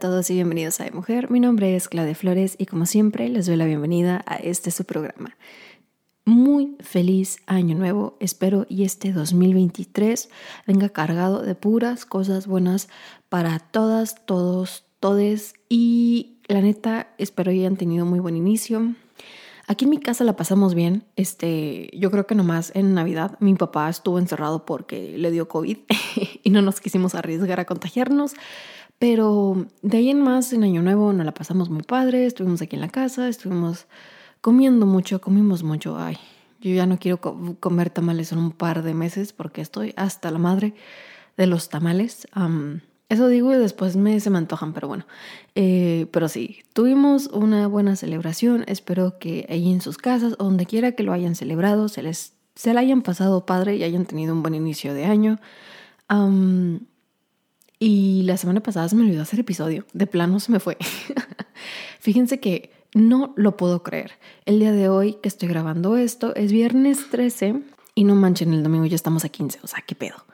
Todos y bienvenidos a De Mujer. Mi nombre es Claudia Flores y como siempre les doy la bienvenida a este su programa. Muy feliz año nuevo, espero y este 2023 venga cargado de puras cosas buenas para todas, todos, todes y la neta espero hayan tenido muy buen inicio. Aquí en mi casa la pasamos bien. Este, yo creo que nomás en Navidad mi papá estuvo encerrado porque le dio COVID y no nos quisimos arriesgar a contagiarnos. Pero de ahí en más, en Año Nuevo, nos la pasamos muy padre, estuvimos aquí en la casa, estuvimos comiendo mucho, comimos mucho. Ay, yo ya no quiero comer tamales en un par de meses porque estoy hasta la madre de los tamales. eso digo y después me, se me antojan, pero bueno. Eh, pero sí, tuvimos una buena celebración. Espero que ahí en sus casas, donde quiera que lo hayan celebrado, se les se la hayan pasado padre y hayan tenido un buen inicio de año. Y la semana pasada se me olvidó hacer episodio. De plano se me fue. Fíjense que no lo puedo creer. El día de hoy que estoy grabando esto es viernes 13 y no manchen, el domingo ya estamos a 15. O sea, qué pedo.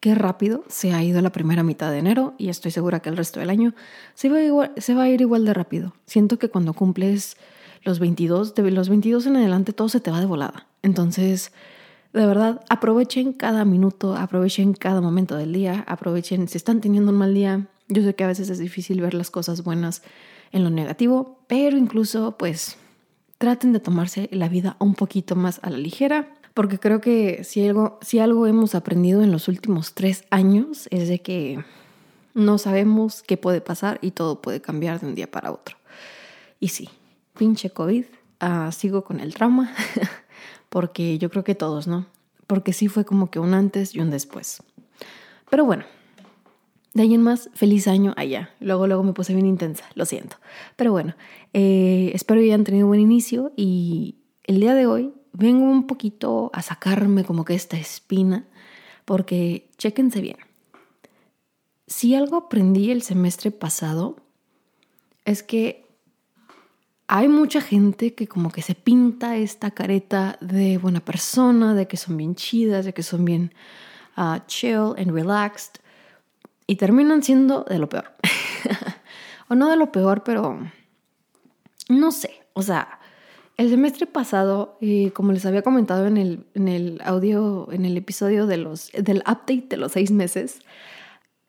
Qué rápido se ha ido la primera mitad de enero y estoy segura que el resto del año se va, a ir igual de rápido. Siento que cuando cumples los 22, de los 22 en adelante todo se te va de volada. Entonces, de verdad, aprovechen cada minuto, aprovechen cada momento del día, aprovechen si están teniendo un mal día. Yo sé que a veces es difícil ver las cosas buenas en lo negativo, pero incluso pues traten de tomarse la vida un poquito más a la ligera, porque creo que si algo, si algo hemos aprendido en los últimos tres años es de que no sabemos qué puede pasar y todo puede cambiar de un día para otro. Y sí, pinche COVID, ah, sigo con el trauma. porque yo creo que todos, ¿no? Porque sí fue como que un antes y un después. Pero bueno, de ahí en más, feliz año allá. Luego, luego me puse bien intensa, lo siento. Pero bueno, eh, espero que hayan tenido un buen inicio y el día de hoy vengo un poquito a sacarme como que esta espina, porque chéquense bien. Si algo aprendí el semestre pasado es que hay mucha gente que como que se pinta esta careta de buena persona, de que son bien chidas, de que son bien uh, chill and relaxed y terminan siendo de lo peor. o no de lo peor, pero no sé, o sea, el semestre pasado, como les había comentado en el, en el audio, en el episodio de los, del update de los seis meses,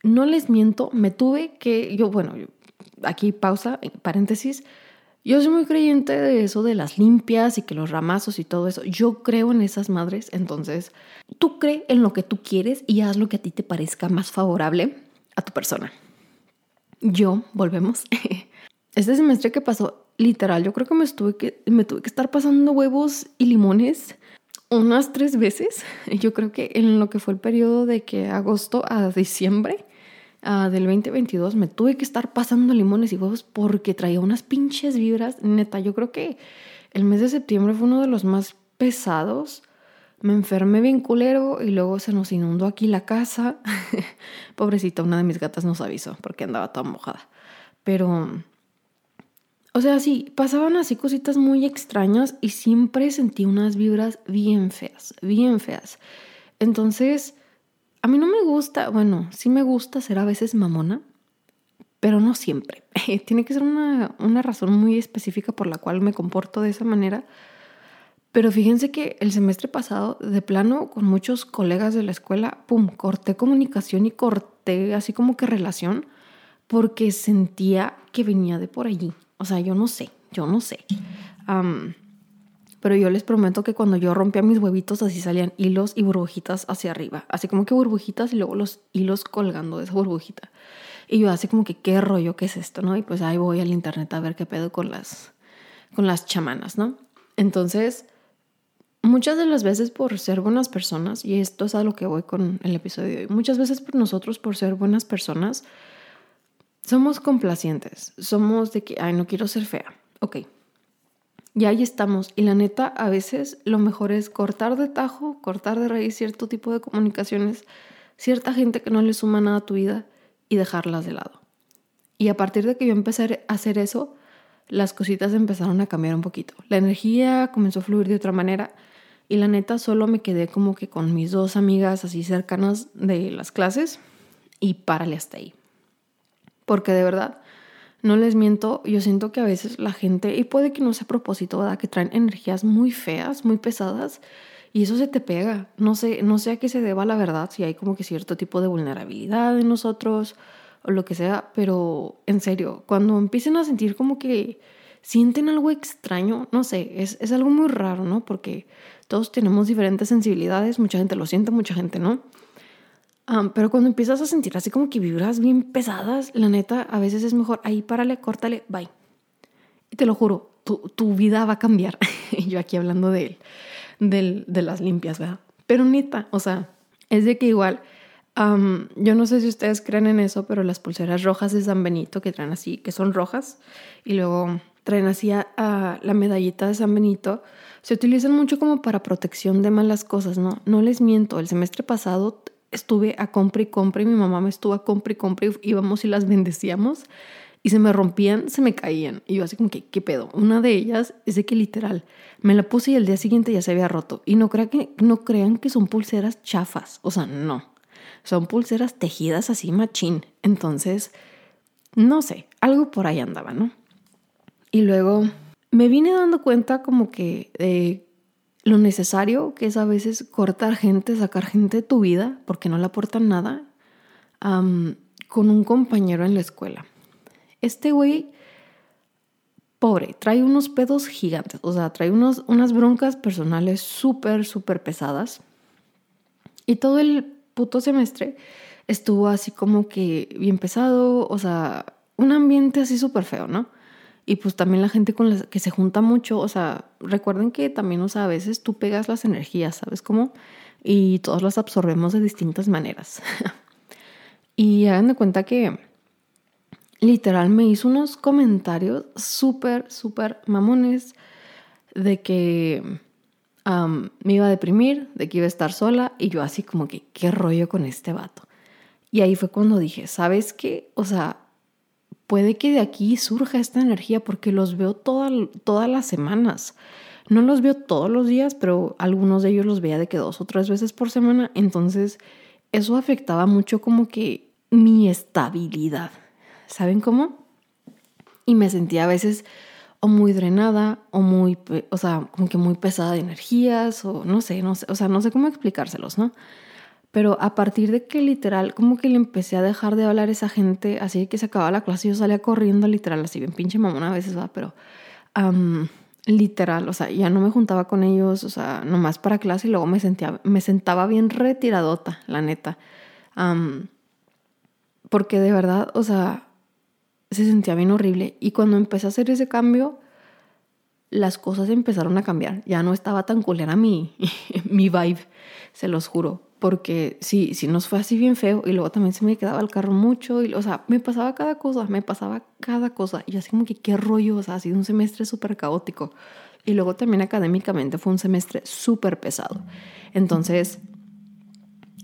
no les miento, me tuve que, yo, bueno, aquí pausa, paréntesis, yo soy muy creyente de eso de las limpias y que los ramazos y todo eso. Yo creo en esas madres, entonces tú cree en lo que tú quieres y haz lo que a ti te parezca más favorable a tu persona. Yo, volvemos. Este semestre que pasó, literal, yo creo que me, estuve que me tuve que estar pasando huevos y limones unas tres veces. Yo creo que en lo que fue el periodo de que agosto a diciembre Ah, del 2022 me tuve que estar pasando limones y huevos porque traía unas pinches vibras. Neta, yo creo que el mes de septiembre fue uno de los más pesados. Me enfermé bien culero y luego se nos inundó aquí la casa. Pobrecita, una de mis gatas nos avisó porque andaba toda mojada. Pero, o sea, sí, pasaban así cositas muy extrañas y siempre sentí unas vibras bien feas, bien feas. Entonces, a mí no me gusta, bueno, sí me gusta ser a veces mamona, pero no siempre. Tiene que ser una, una razón muy específica por la cual me comporto de esa manera. Pero fíjense que el semestre pasado, de plano, con muchos colegas de la escuela, pum, corté comunicación y corté así como que relación porque sentía que venía de por allí. O sea, yo no sé, yo no sé pero yo les prometo que cuando yo rompía mis huevitos así salían hilos y burbujitas hacia arriba, así como que burbujitas y luego los hilos colgando de esa burbujita. Y yo así como que qué rollo, qué es esto, ¿no? Y pues ahí voy al internet a ver qué pedo con las con las chamanas, ¿no? Entonces, muchas de las veces por ser buenas personas, y esto es a lo que voy con el episodio de hoy, muchas veces por nosotros por ser buenas personas somos complacientes, somos de que, ay, no quiero ser fea. Ok, y ahí estamos. Y la neta, a veces lo mejor es cortar de tajo, cortar de raíz cierto tipo de comunicaciones, cierta gente que no le suma nada a tu vida y dejarlas de lado. Y a partir de que yo empecé a hacer eso, las cositas empezaron a cambiar un poquito. La energía comenzó a fluir de otra manera y la neta solo me quedé como que con mis dos amigas así cercanas de las clases y párale hasta ahí. Porque de verdad, no les miento, yo siento que a veces la gente, y puede que no sea propósito, ¿verdad? Que traen energías muy feas, muy pesadas, y eso se te pega. No sé, no sé a qué se deba la verdad, si hay como que cierto tipo de vulnerabilidad en nosotros o lo que sea, pero en serio, cuando empiecen a sentir como que sienten algo extraño, no sé, es, es algo muy raro, ¿no? Porque todos tenemos diferentes sensibilidades, mucha gente lo siente, mucha gente no pero cuando empiezas a sentir así como que vibras bien pesadas, la neta, a veces es mejor ahí párale, córtale, bye. Y te lo juro, tu, tu vida va a cambiar. Yo aquí hablando de del, de las limpias, ¿verdad? Pero neta, o sea, es de que igual, yo no sé si ustedes creen en eso, pero las pulseras rojas de San Benito que traen así, que son rojas, y luego traen así a la medallita de San Benito, se utilizan mucho como para protección de malas cosas, ¿no? No les miento, el semestre pasado estuve a compra y compra y mi mamá me estuvo a compra y compra y íbamos y las bendecíamos y se me rompían, se me caían. Y yo así como que, ¿qué pedo? Una de ellas es de que literal, me la puse y el día siguiente ya se había roto. Y no, crean que, no crean que son pulseras chafas, o sea, no. Son pulseras tejidas así machín. Entonces, no sé, algo por ahí andaba, ¿no? Y luego me vine dando cuenta como que eh, lo necesario que es a veces cortar gente, sacar gente de tu vida porque no le aportan nada con un compañero en la escuela. Este güey, pobre, trae unos pedos gigantes, o sea, trae unos, unas broncas personales súper, súper pesadas. Y todo el puto semestre estuvo así como que bien pesado, o sea, un ambiente así súper feo, ¿no? Y pues también la gente con la que se junta mucho, o sea, recuerden que también, o sea, a veces tú pegas las energías, ¿sabes cómo? Y todos las absorbemos de distintas maneras. y hagan de cuenta que literal me hizo unos comentarios súper, súper mamones de que me iba a deprimir, de que iba a estar sola y yo así como que, ¿qué rollo con este vato? Y ahí fue cuando dije, ¿sabes qué? O sea, puede que de aquí surja esta energía porque los veo todas las semanas. No los veo todos los días, pero algunos de ellos los veía de que dos o tres veces por semana. Entonces, eso afectaba mucho como que mi estabilidad. ¿Saben cómo? Y me sentía a veces o muy drenada o muy, o sea, como que muy pesada de energías o no sé, no sé, o sea, no sé cómo explicárselos, ¿no? Pero a partir de que literal, como que le empecé a dejar de hablar a esa gente, así que se acababa la clase yo salía corriendo literal, así bien pinche mamona a veces, va, pero literal, o sea, ya no me juntaba con ellos, o sea, nomás para clase y luego me, sentía, me sentaba bien retiradota, la neta. porque de verdad, o sea, se sentía bien horrible. Y cuando empecé a hacer ese cambio, las cosas empezaron a cambiar. Ya no estaba tan culera mi, mi vibe, se los juro porque sí, sí nos fue así bien feo y luego también se me quedaba el carro mucho y, o sea, me pasaba cada cosa, me pasaba cada cosa y así como que qué rollo, o sea, ha sido un semestre súper caótico y luego también académicamente fue un semestre súper pesado. Entonces,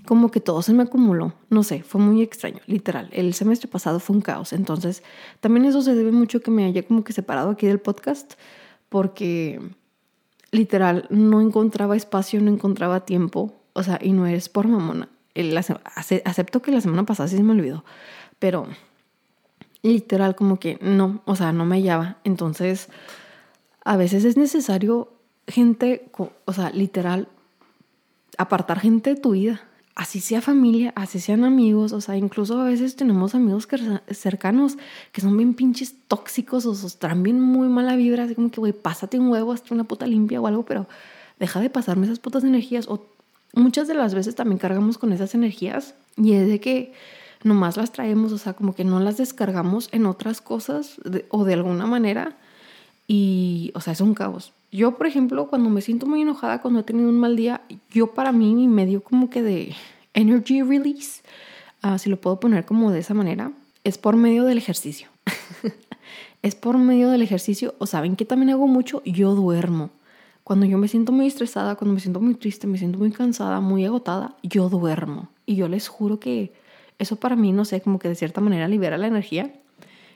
como que todo se me acumuló, no sé, fue muy extraño, literal. El semestre pasado fue un caos, entonces también eso se debe mucho que me haya como que separado aquí del podcast porque literal no encontraba espacio, no encontraba tiempo o sea, y no eres por mamona. acepto que la semana pasada sí se me olvidó, pero literal como que no, o sea, no me hallaba. Entonces, a veces es necesario gente, o sea, literal, apartar gente de tu vida. Así sea familia, así sean amigos, o sea, incluso a veces tenemos amigos cercanos que son bien pinches tóxicos o traen bien muy mala vibra, así como que, güey, pásate un huevo, hasta una puta limpia o algo, pero deja de pasarme esas putas energías muchas de las veces también cargamos con esas energías y es de que nomás las traemos, o sea, como que no las descargamos en otras cosas o de alguna manera y, o sea, es un caos. Yo, por ejemplo, cuando me siento muy enojada, cuando he tenido un mal día, yo para mí mi medio como que de energy release, uh, si lo puedo poner como de esa manera, es por medio del ejercicio. es por medio del ejercicio, o saben que también hago mucho, yo duermo. Cuando yo me siento muy estresada, cuando me siento muy triste, me siento muy cansada, muy agotada, yo duermo. Y yo les juro que eso para mí, no sé, como que de cierta manera libera la energía.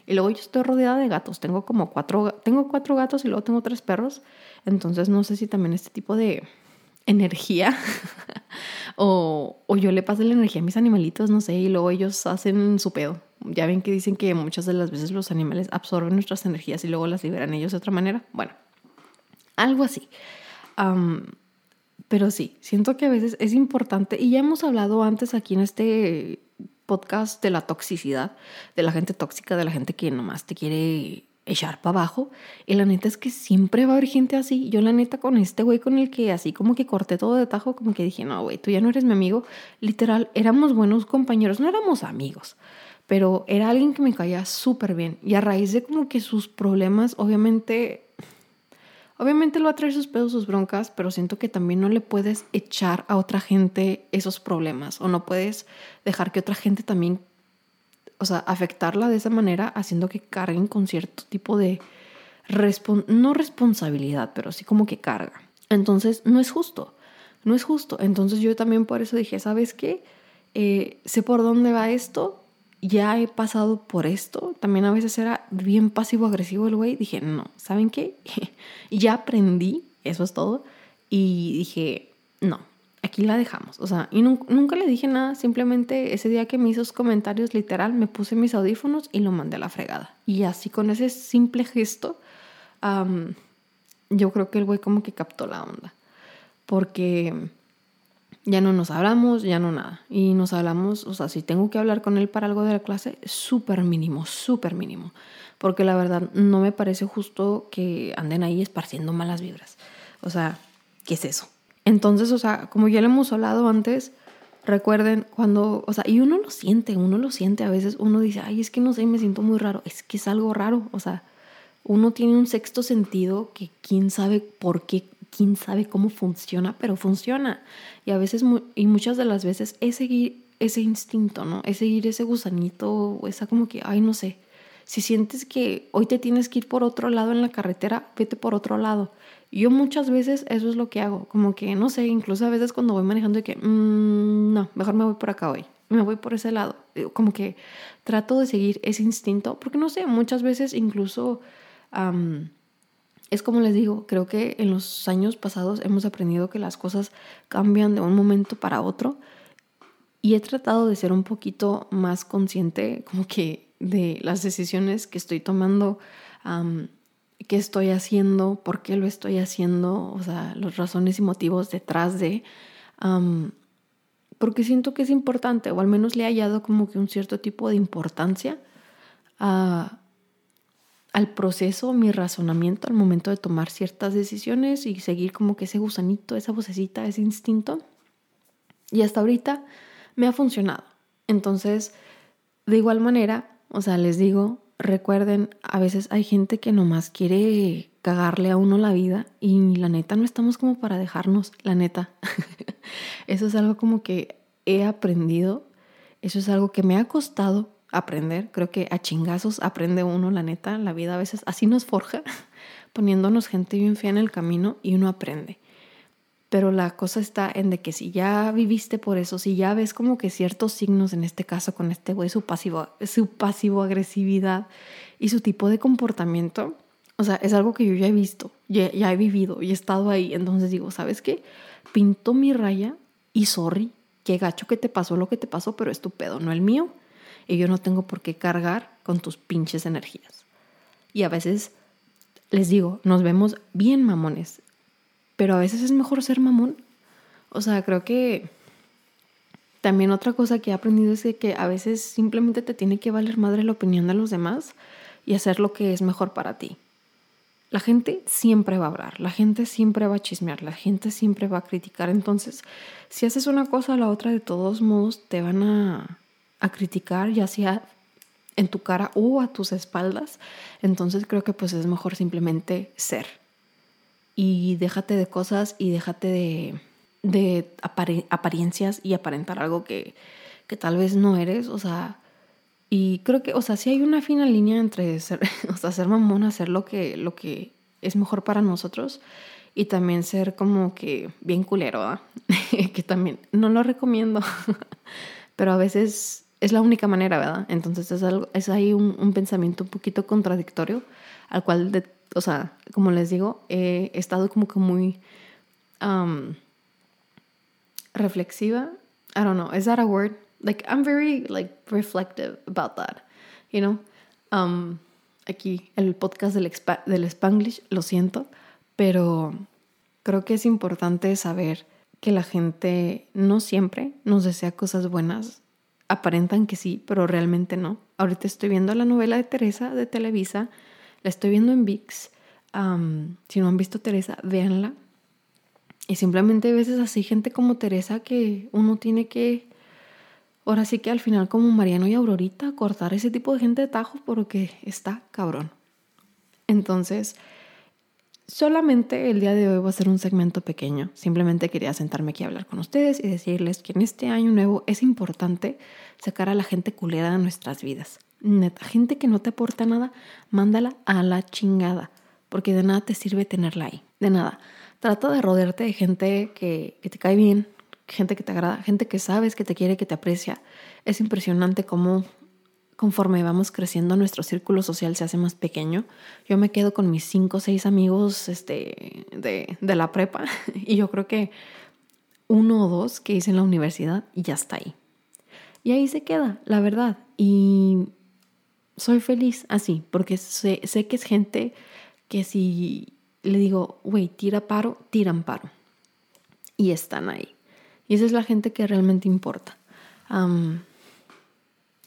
Y luego yo estoy rodeada de gatos. Tengo como cuatro, tengo cuatro gatos y luego tengo tres perros. Entonces no sé si también este tipo de energía o, o yo le paso la energía a mis animalitos, no sé, y luego ellos hacen su pedo. ya ven que dicen que muchas de las veces los animales absorben nuestras energías y luego las liberan ellos de otra manera. Bueno, algo así. pero sí, siento que a veces es importante, y ya hemos hablado antes aquí en este podcast de la toxicidad, de la gente tóxica, de la gente que nomás te quiere echar para abajo. Y la neta es que siempre va a haber gente así. Yo la neta con este güey con el que así como que corté todo de tajo, como que dije, no, güey, tú ya no eres mi amigo. Literal, éramos buenos compañeros, no éramos amigos, pero era alguien que me caía súper bien. Y a raíz de como que sus problemas, obviamente... Obviamente lo va a traer sus pedos, sus broncas, pero siento que también no le puedes echar a otra gente esos problemas o no puedes dejar que otra gente también o sea, afectarla de esa manera, haciendo que carguen con cierto tipo de, no responsabilidad, pero sí como que carga. Entonces, no es justo, no es justo. Entonces yo también por eso dije, ¿sabes qué? Eh, sé por dónde va esto, ya he pasado por esto, también a veces era bien pasivo-agresivo el güey, dije, no, ¿saben qué? ya aprendí, eso es todo, y dije, no, aquí la dejamos. O sea, y nunca, le dije nada, simplemente ese día que me hizo esos comentarios, literal, me puse mis audífonos y lo mandé a la fregada. Y así con ese simple gesto, yo creo que el güey como que captó la onda. Porque ya no nos hablamos, ya no nada. Y nos hablamos, o sea, si tengo que hablar con él para algo de la clase, súper mínimo, súper mínimo. Porque la verdad no me parece justo que anden ahí esparciendo malas vibras. O sea, ¿qué es eso? Entonces, o sea, como ya le hemos hablado antes, recuerden cuando, o sea, y uno lo siente, uno lo siente, a veces uno dice, ay, es que no sé, me siento muy raro, es que es algo raro, o sea, uno tiene un sexto sentido que quién sabe por qué, quién sabe cómo funciona, pero funciona. Y a veces, y muchas de las veces, es seguir ese instinto, ¿no? Es seguir ese gusanito, esa como que, ay, no sé. Si sientes que hoy te tienes que ir por otro lado en la carretera, vete por otro lado. Yo muchas veces eso es lo que hago, como que, no sé, incluso a veces cuando voy manejando de que, mm, no, mejor me voy por acá hoy, me voy por ese lado, como que trato de seguir ese instinto, porque no sé, muchas veces incluso... es como les digo, creo que en los años pasados hemos aprendido que las cosas cambian de un momento para otro. Y he tratado de ser un poquito más consciente como que de las decisiones que estoy tomando qué estoy haciendo, por qué lo estoy haciendo, o sea, las razones y motivos detrás de, porque siento que es importante, o al menos le he hallado como que un cierto tipo de importancia a, al proceso, mi razonamiento al momento de tomar ciertas decisiones y seguir como que ese gusanito, esa vocecita, ese instinto. Y hasta ahorita me ha funcionado. Entonces, de igual manera, o sea, les digo, recuerden, a veces hay gente que nomás quiere cagarle a uno la vida y la neta no estamos como para dejarnos, la neta. eso es algo como que he aprendido, eso es algo que me ha costado aprender, creo que a chingazos aprende uno, la neta, la vida a veces así nos forja, poniéndonos gente bien fea en el camino y uno aprende. Pero la cosa está en de que si ya viviste por eso, si ya ves como que ciertos signos, en este caso con este güey, su pasivo, su pasivo agresividad y su tipo de comportamiento, o sea, es algo que yo ya he visto, ya, ya he vivido y he estado ahí. Entonces digo, ¿sabes qué? Pinto mi raya y sorry, qué gacho que te pasó lo que te pasó, pero es tu pedo, no el mío. Y yo no tengo por qué cargar con tus pinches energías. Y a veces les digo, nos vemos bien mamones pero a veces es mejor ser mamón. O sea, creo que también otra cosa que he aprendido es que a veces simplemente te tiene que valer madre la opinión de los demás y hacer lo que es mejor para ti. La gente siempre va a hablar, la gente siempre va a chismear, la gente siempre va a criticar. Entonces, si haces una cosa o la otra, de todos modos te van a, a criticar, ya sea en tu cara o a tus espaldas. Entonces creo que pues es mejor simplemente ser y déjate de cosas y déjate de, de apariencias y aparentar algo que, que tal vez no eres, o sea, y creo que, o sea, sí hay una fina línea entre ser, o sea, ser mamón, hacer lo que, lo que es mejor para nosotros y también ser como que bien culero, que también no lo recomiendo, pero a veces es la única manera, ¿verdad? Entonces es, algo, es ahí un, un pensamiento un poquito contradictorio al cual de, o sea, como les digo, he estado como que muy reflexiva. I don't know, is that a word? Like, I'm very, like, reflective about that, you know? Um, aquí, el podcast del, del Spanglish, lo siento, pero creo que es importante saber que la gente no siempre nos desea cosas buenas. Aparentan que sí, pero realmente no. Ahorita estoy viendo la novela de Teresa de Televisa, la estoy viendo en VIX. si no han visto Teresa, véanla. Y simplemente a veces así gente como Teresa que uno tiene que, ahora sí que al final como Mariano y Aurorita, cortar ese tipo de gente de tajo porque está cabrón. Entonces, solamente el día de hoy voy a hacer un segmento pequeño. Simplemente quería sentarme aquí a hablar con ustedes y decirles que en este año nuevo es importante sacar a la gente culera de nuestras vidas. Neta, gente que no te aporta nada, mándala a la chingada, porque de nada te sirve tenerla ahí. De nada. Trata de rodearte de gente que, te cae bien, gente que te agrada, gente que sabes que te quiere, que te aprecia. Es impresionante cómo conforme vamos creciendo nuestro círculo social se hace más pequeño. Yo me quedo con mis cinco o seis amigos este, de, de la prepa y yo creo que uno o dos que hice en la universidad y ya está ahí. Y ahí se queda, la verdad. Y soy feliz así, porque sé, sé que es gente que si le digo, güey, tira paro, tiran paro. Y están ahí. Y esa es la gente que realmente importa.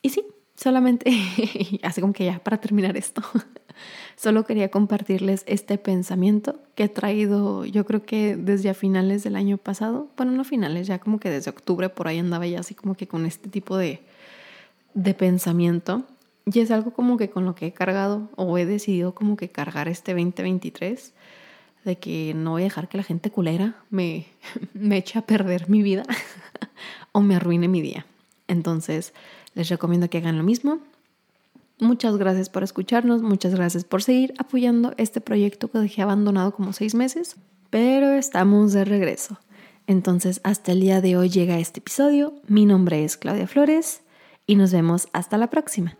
y sí, solamente, así como que ya para terminar esto, solo quería compartirles este pensamiento que he traído, yo creo que desde a finales del año pasado, bueno, no finales, ya como que desde octubre por ahí andaba ya así como que con este tipo de, de pensamiento. Y es algo como que con lo que he cargado o he decidido como que cargar este 2023 de que no voy a dejar que la gente culera me, me eche a perder mi vida o me arruine mi día. Entonces, les recomiendo que hagan lo mismo. Muchas gracias por escucharnos, muchas gracias por seguir apoyando este proyecto que dejé abandonado como seis meses, pero estamos de regreso. Entonces, hasta el día de hoy llega este episodio. Mi nombre es Claudia Flores y nos vemos hasta la próxima.